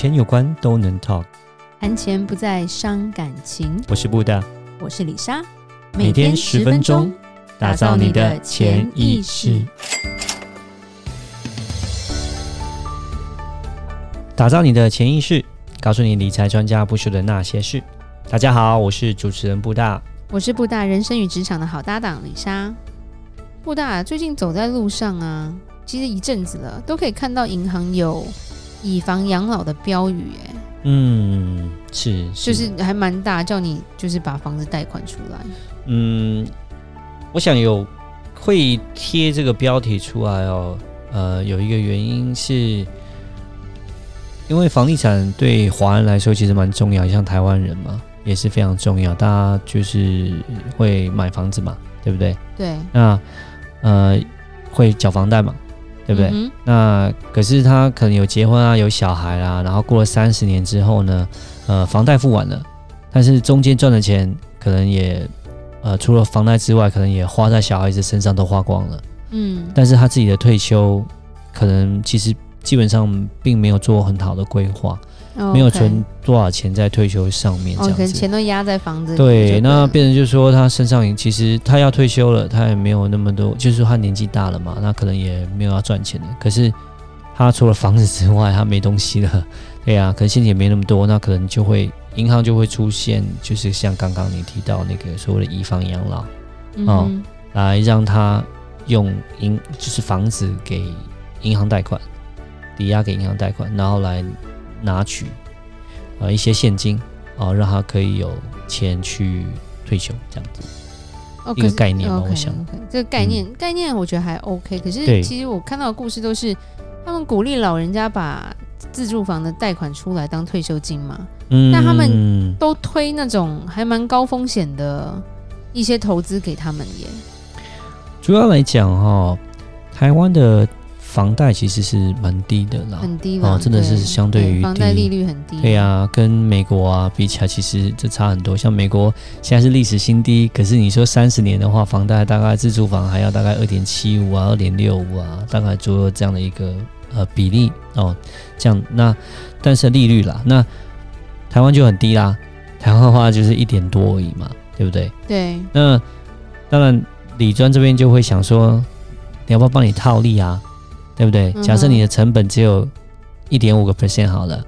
钱有关都能 talk，谈钱不再伤感情。我是布大，我是李莎，每天十分钟，打造你的潜意识，打造你的潜意识，告诉你理财专家不说的那些事。大家好，我是主持人布大，我是布大人生与职场的好搭档李莎。布大最近走在路上啊，其实一阵子了，都可以看到银行有。以房养老的标语，哎，嗯，是，是，就是还蛮大，叫你就是把房子贷款出来。嗯，我想有会贴这个标题出来哦，呃，有一个原因是，因为房地产对华人来说其实蛮重要，像台湾人嘛，也是非常重要，大家就是会买房子嘛，对不对？对。那呃，会缴房贷嘛？对不对？嗯、那可是他可能有结婚啊，有小孩啊，然后过了三十年之后呢，呃，房贷付完了，但是中间赚的钱可能也，呃，除了房贷之外，可能也花在小孩子身上都花光了。嗯，但是他自己的退休，可能其实基本上并没有做很好的规划。没有存多少钱在退休上面，这样子，哦、可能钱都压在房子里。对，那变成就是说，他身上其实他要退休了，他也没有那么多，就是他年纪大了嘛，那可能也没有要赚钱的。可是他除了房子之外，他没东西了，对呀、啊，可能现金也没那么多，那可能就会银行就会出现，就是像刚刚你提到那个所谓的以房养老，嗯、哦，来让他用银就是房子给银行贷款，抵押给银行贷款，然后来。拿取呃一些现金啊、呃，让他可以有钱去退休，这样子、哦、一个概念吧。我想，okay, 这个概念、嗯、概念我觉得还 OK。可是其实我看到的故事都是他们鼓励老人家把自住房的贷款出来当退休金嘛。嗯，但他们都推那种还蛮高风险的一些投资给他们耶。主要来讲哈、哦，台湾的。房贷其实是蛮低的啦，很低哦，真的是相对于低，房贷利率很低。对呀、啊，跟美国啊比起来，其实这差很多。像美国现在是历史新低，可是你说三十年的话，房贷大概自住房还要大概二点七五啊，二点六五啊，大概左右这样的一个呃比例哦。这样那但是利率啦，那台湾就很低啦，台湾的话就是一点多而已嘛，对不对？对。那当然，李专这边就会想说，你要不要帮你套利啊？对不对？假设你的成本只有一点五个 percent 好了，嗯、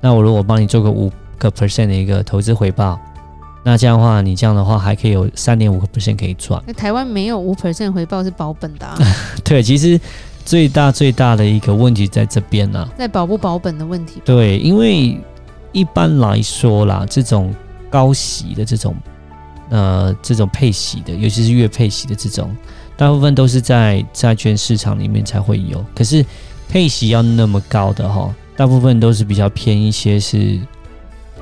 那我如果帮你做个五个 percent 的一个投资回报，那这样的话，你这样的话还可以有三点五个 percent 可以赚。那台湾没有五 percent 回报是保本的、啊。对，其实最大最大的一个问题在这边呢、啊，在保不保本的问题。对，因为一般来说啦，这种高息的这种呃这种配息的，尤其是月配息的这种。大部分都是在债券市场里面才会有，可是配息要那么高的哈，大部分都是比较偏一些是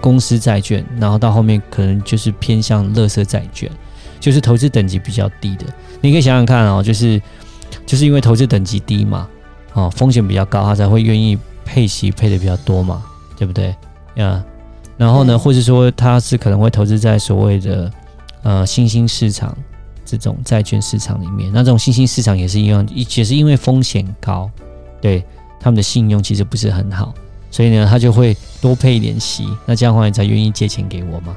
公司债券，然后到后面可能就是偏向垃圾债券，就是投资等级比较低的。你可以想想看哦，就是就是因为投资等级低嘛，哦，风险比较高，他才会愿意配息配的比较多嘛，对不对呀？然后呢，或者说他是可能会投资在所谓的呃新兴市场。这种债券市场里面，那这种新兴市场也是一样，也是因为风险高，对他们的信用其实不是很好，所以呢，他就会多配一点息，那这样的话你才愿意借钱给我嘛，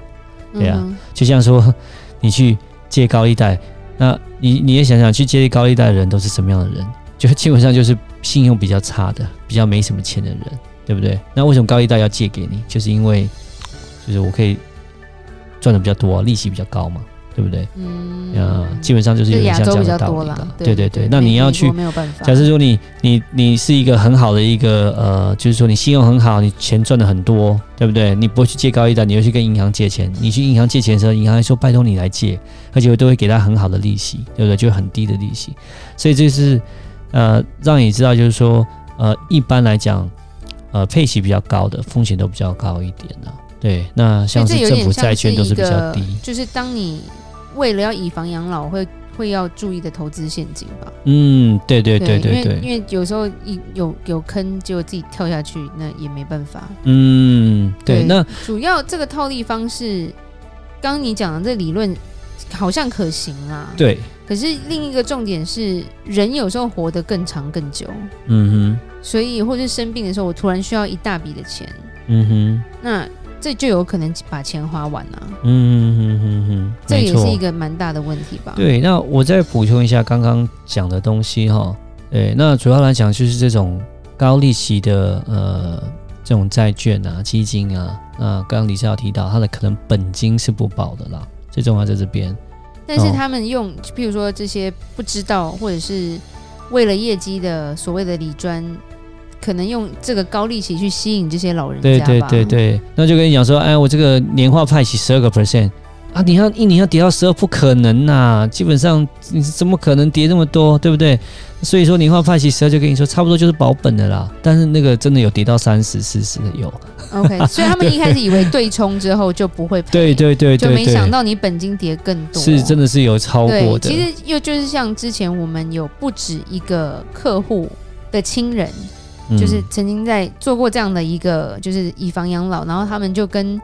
对啊，嗯、就像说你去借高利贷，那你你也想想去借高利贷的人都是什么样的人？就基本上就是信用比较差的，比较没什么钱的人，对不对？那为什么高利贷要借给你？就是因为就是我可以赚的比较多，利息比较高嘛。对不对？嗯，啊，基本上就是有点像这样的道理了。对对对，那你要去，假设说你你你是一个很好的一个呃，就是说你信用很好，你钱赚的很多，对不对？你不会去借高利贷，你又去跟银行借钱。你去银行借钱的时候，银行还说拜托你来借，而且我都会给他很好的利息，对不对？就很低的利息。所以这是呃，让你知道就是说，呃，一般来讲，呃，配息比较高的风险都比较高一点呢、啊。对，那像是政府债券都是比较低，就是当你为了要以房养老会。会要注意的投资陷阱吧。嗯，对对对对对，因为因为有时候一有有坑，就自己跳下去，那也没办法。嗯，对。对那主要这个套利方式，刚刚你讲的这理论好像可行啊。对。可是另一个重点是，人有时候活得更长更久。嗯哼。所以，或是生病的时候，我突然需要一大笔的钱。嗯哼。那。这就有可能把钱花完了。嗯嗯嗯嗯嗯，这也是一个蛮大的问题吧？对，那我再补充一下刚刚讲的东西哈。对，那主要来讲就是这种高利息的呃这种债券啊、基金啊，那刚刚李少提到，它的可能本金是不保的啦。最重要在这边。但是他们用，譬如说这些不知道或者是为了业绩的所谓的理专。可能用这个高利息去吸引这些老人家吧。对对对对，那就跟你讲说，哎，我这个年化派息十二个 percent 啊，你要一年要跌到十二，不可能呐、啊！基本上你怎么可能跌那么多，对不对？所以说年化派息十二，就跟你说差不多就是保本的啦。但是那个真的有跌到三十、四十的有。OK，所以他们一开始以为对冲之后就不会赔，对对对，就没想到你本金跌更多。是，真的是有超过的。其实又就是像之前我们有不止一个客户的亲人。就是曾经在做过这样的一个，就是以房养老，然后他们就跟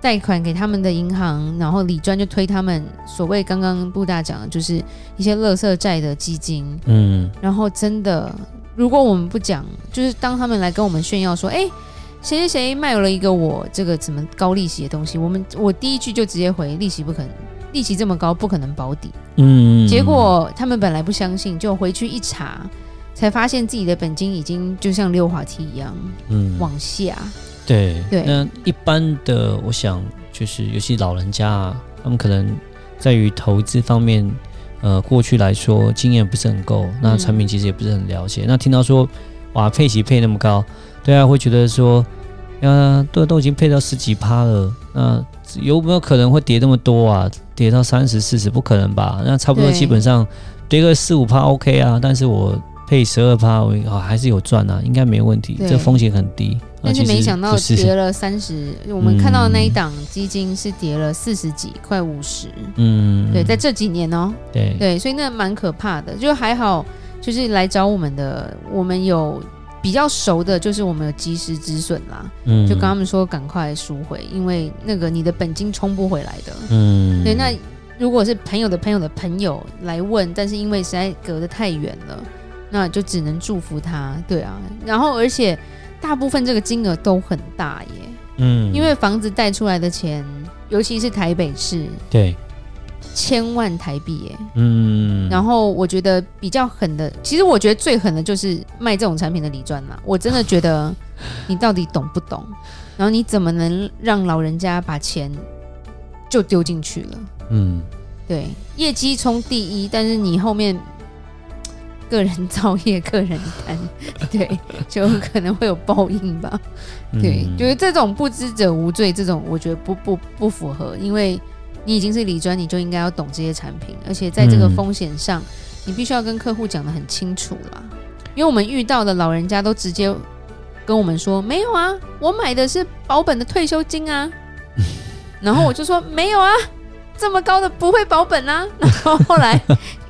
贷款给他们的银行，然后李专就推他们所谓刚刚布大讲的，就是一些垃圾债的基金，嗯，然后真的，如果我们不讲，就是当他们来跟我们炫耀说，哎，谁谁谁卖了一个我这个什么高利息的东西，我们我第一句就直接回，利息不可能，利息这么高不可能保底，嗯，结果他们本来不相信，就回去一查。才发现自己的本金已经就像溜滑梯一样，嗯，往下。对对。那一般的，我想就是，尤其老人家啊，他们可能在于投资方面，呃，过去来说经验不是很够，那产品其实也不是很了解。嗯、那听到说，哇，配息配那么高，对啊，会觉得说，啊，都都已经配到十几趴了，那有没有可能会跌那么多啊？跌到三十、四十，不可能吧？那差不多基本上跌个四五趴 OK 啊，但是我。配十二趴，我还是有赚啊，应该没问题，这风险很低。但是没想到跌了三十，我们看到的那一档基金是跌了四十几，快五十。嗯，对，在这几年哦、喔，对对，所以那蛮可怕的。就还好，就是来找我们的，我们有比较熟的，就是我们有及时止损啦。嗯，就跟他们说赶快赎回，因为那个你的本金冲不回来的。嗯，对。那如果是朋友的朋友的朋友来问，但是因为实在隔得太远了。那就只能祝福他，对啊，然后而且大部分这个金额都很大耶，嗯，因为房子贷出来的钱，尤其是台北市，对，千万台币耶，嗯，然后我觉得比较狠的，其实我觉得最狠的就是卖这种产品的李专啦，我真的觉得 你到底懂不懂？然后你怎么能让老人家把钱就丢进去了？嗯，对，业绩冲第一，但是你后面。个人造业，个人担，对，就可能会有报应吧。对，嗯、就是这种不知者无罪，这种我觉得不不不符合，因为你已经是理专，你就应该要懂这些产品，而且在这个风险上，你必须要跟客户讲得很清楚啦。因为我们遇到的老人家都直接跟我们说：“没有啊，我买的是保本的退休金啊。”然后我就说：“没有啊。”这么高的不会保本啊！然后后来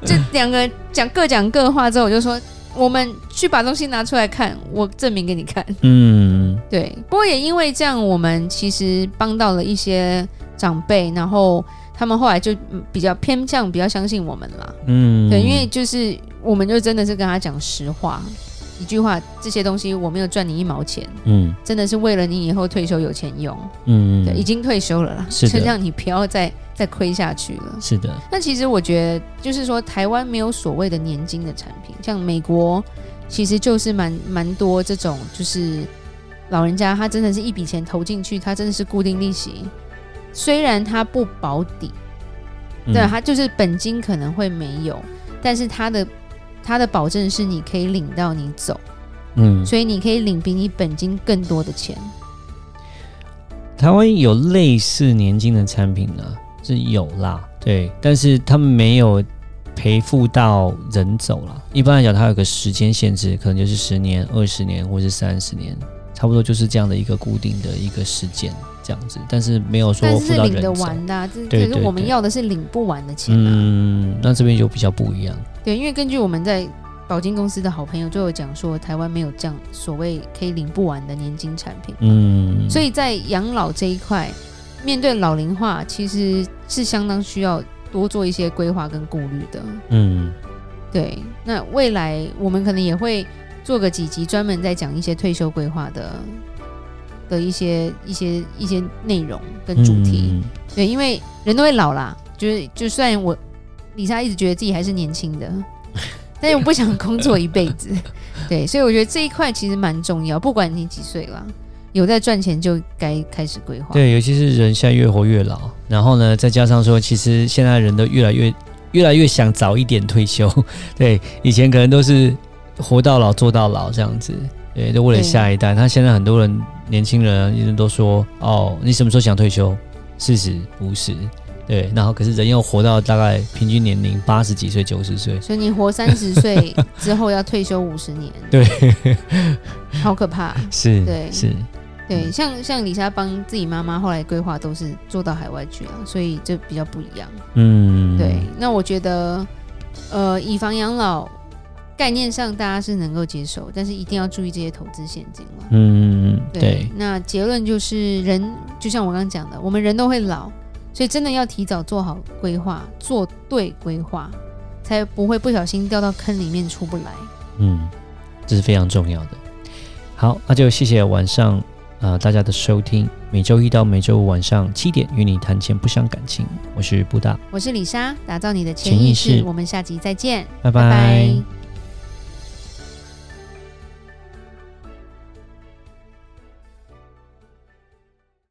这两个讲各讲各话之后，我就说我们去把东西拿出来看，我证明给你看。嗯，对。不过也因为这样，我们其实帮到了一些长辈，然后他们后来就比较偏向比较相信我们了。嗯，对，因为就是我们就真的是跟他讲实话。一句话，这些东西我没有赚你一毛钱，嗯，真的是为了你以后退休有钱用，嗯，对，已经退休了啦，是的，就让你不要再再亏下去了，是的。那其实我觉得，就是说台湾没有所谓的年金的产品，像美国，其实就是蛮蛮多这种，就是老人家他真的是一笔钱投进去，他真的是固定利息，虽然他不保底，对，他就是本金可能会没有，但是他的。他的保证是你可以领到你走，嗯，所以你可以领比你本金更多的钱。台湾有类似年金的产品呢，是有啦，对，但是他们没有赔付到人走了。一般来讲，它有个时间限制，可能就是十年、二十年或是三十年，差不多就是这样的一个固定的一个时间这样子。但是没有说付到人走。但是领得完的、啊，这可是我们要的是领不完的钱、啊。嗯，那这边就比较不一样。对，因为根据我们在保金公司的好朋友就有讲说，台湾没有这样所谓可以领不完的年金产品。嗯，所以在养老这一块。面对老龄化，其实是相当需要多做一些规划跟顾虑的。嗯，对。那未来我们可能也会做个几集，专门在讲一些退休规划的的一些一些一些内容跟主题。嗯、对，因为人都会老啦，就是就算我李莎一直觉得自己还是年轻的，但是我不想工作一辈子。对，所以我觉得这一块其实蛮重要，不管你几岁了。有在赚钱就该开始规划。对，尤其是人现在越活越老，然后呢，再加上说，其实现在人都越来越越来越想早一点退休。对，以前可能都是活到老做到老这样子，对，都为了下一代。他现在很多人年轻人一直都说：“哦，你什么时候想退休？四十、五十？”对，然后可是人又活到大概平均年龄八十几岁、九十岁。所以你活三十岁之后要退休五十年，对，好可怕。是，对，是。对，像像李莎帮自己妈妈后来规划都是做到海外去了，所以就比较不一样。嗯，对。那我觉得，呃，以房养老概念上大家是能够接受，但是一定要注意这些投资陷阱了。嗯，对。对，那结论就是，人就像我刚刚讲的，我们人都会老，所以真的要提早做好规划，做对规划，才不会不小心掉到坑里面出不来。嗯，这是非常重要的。好，那就谢谢晚上。啊、呃，大家的收听，每周一到每周五晚上七点，与你谈钱不伤感情。我是布大，我是李莎，打造你的潜意识。我们下集再见，拜拜。拜拜。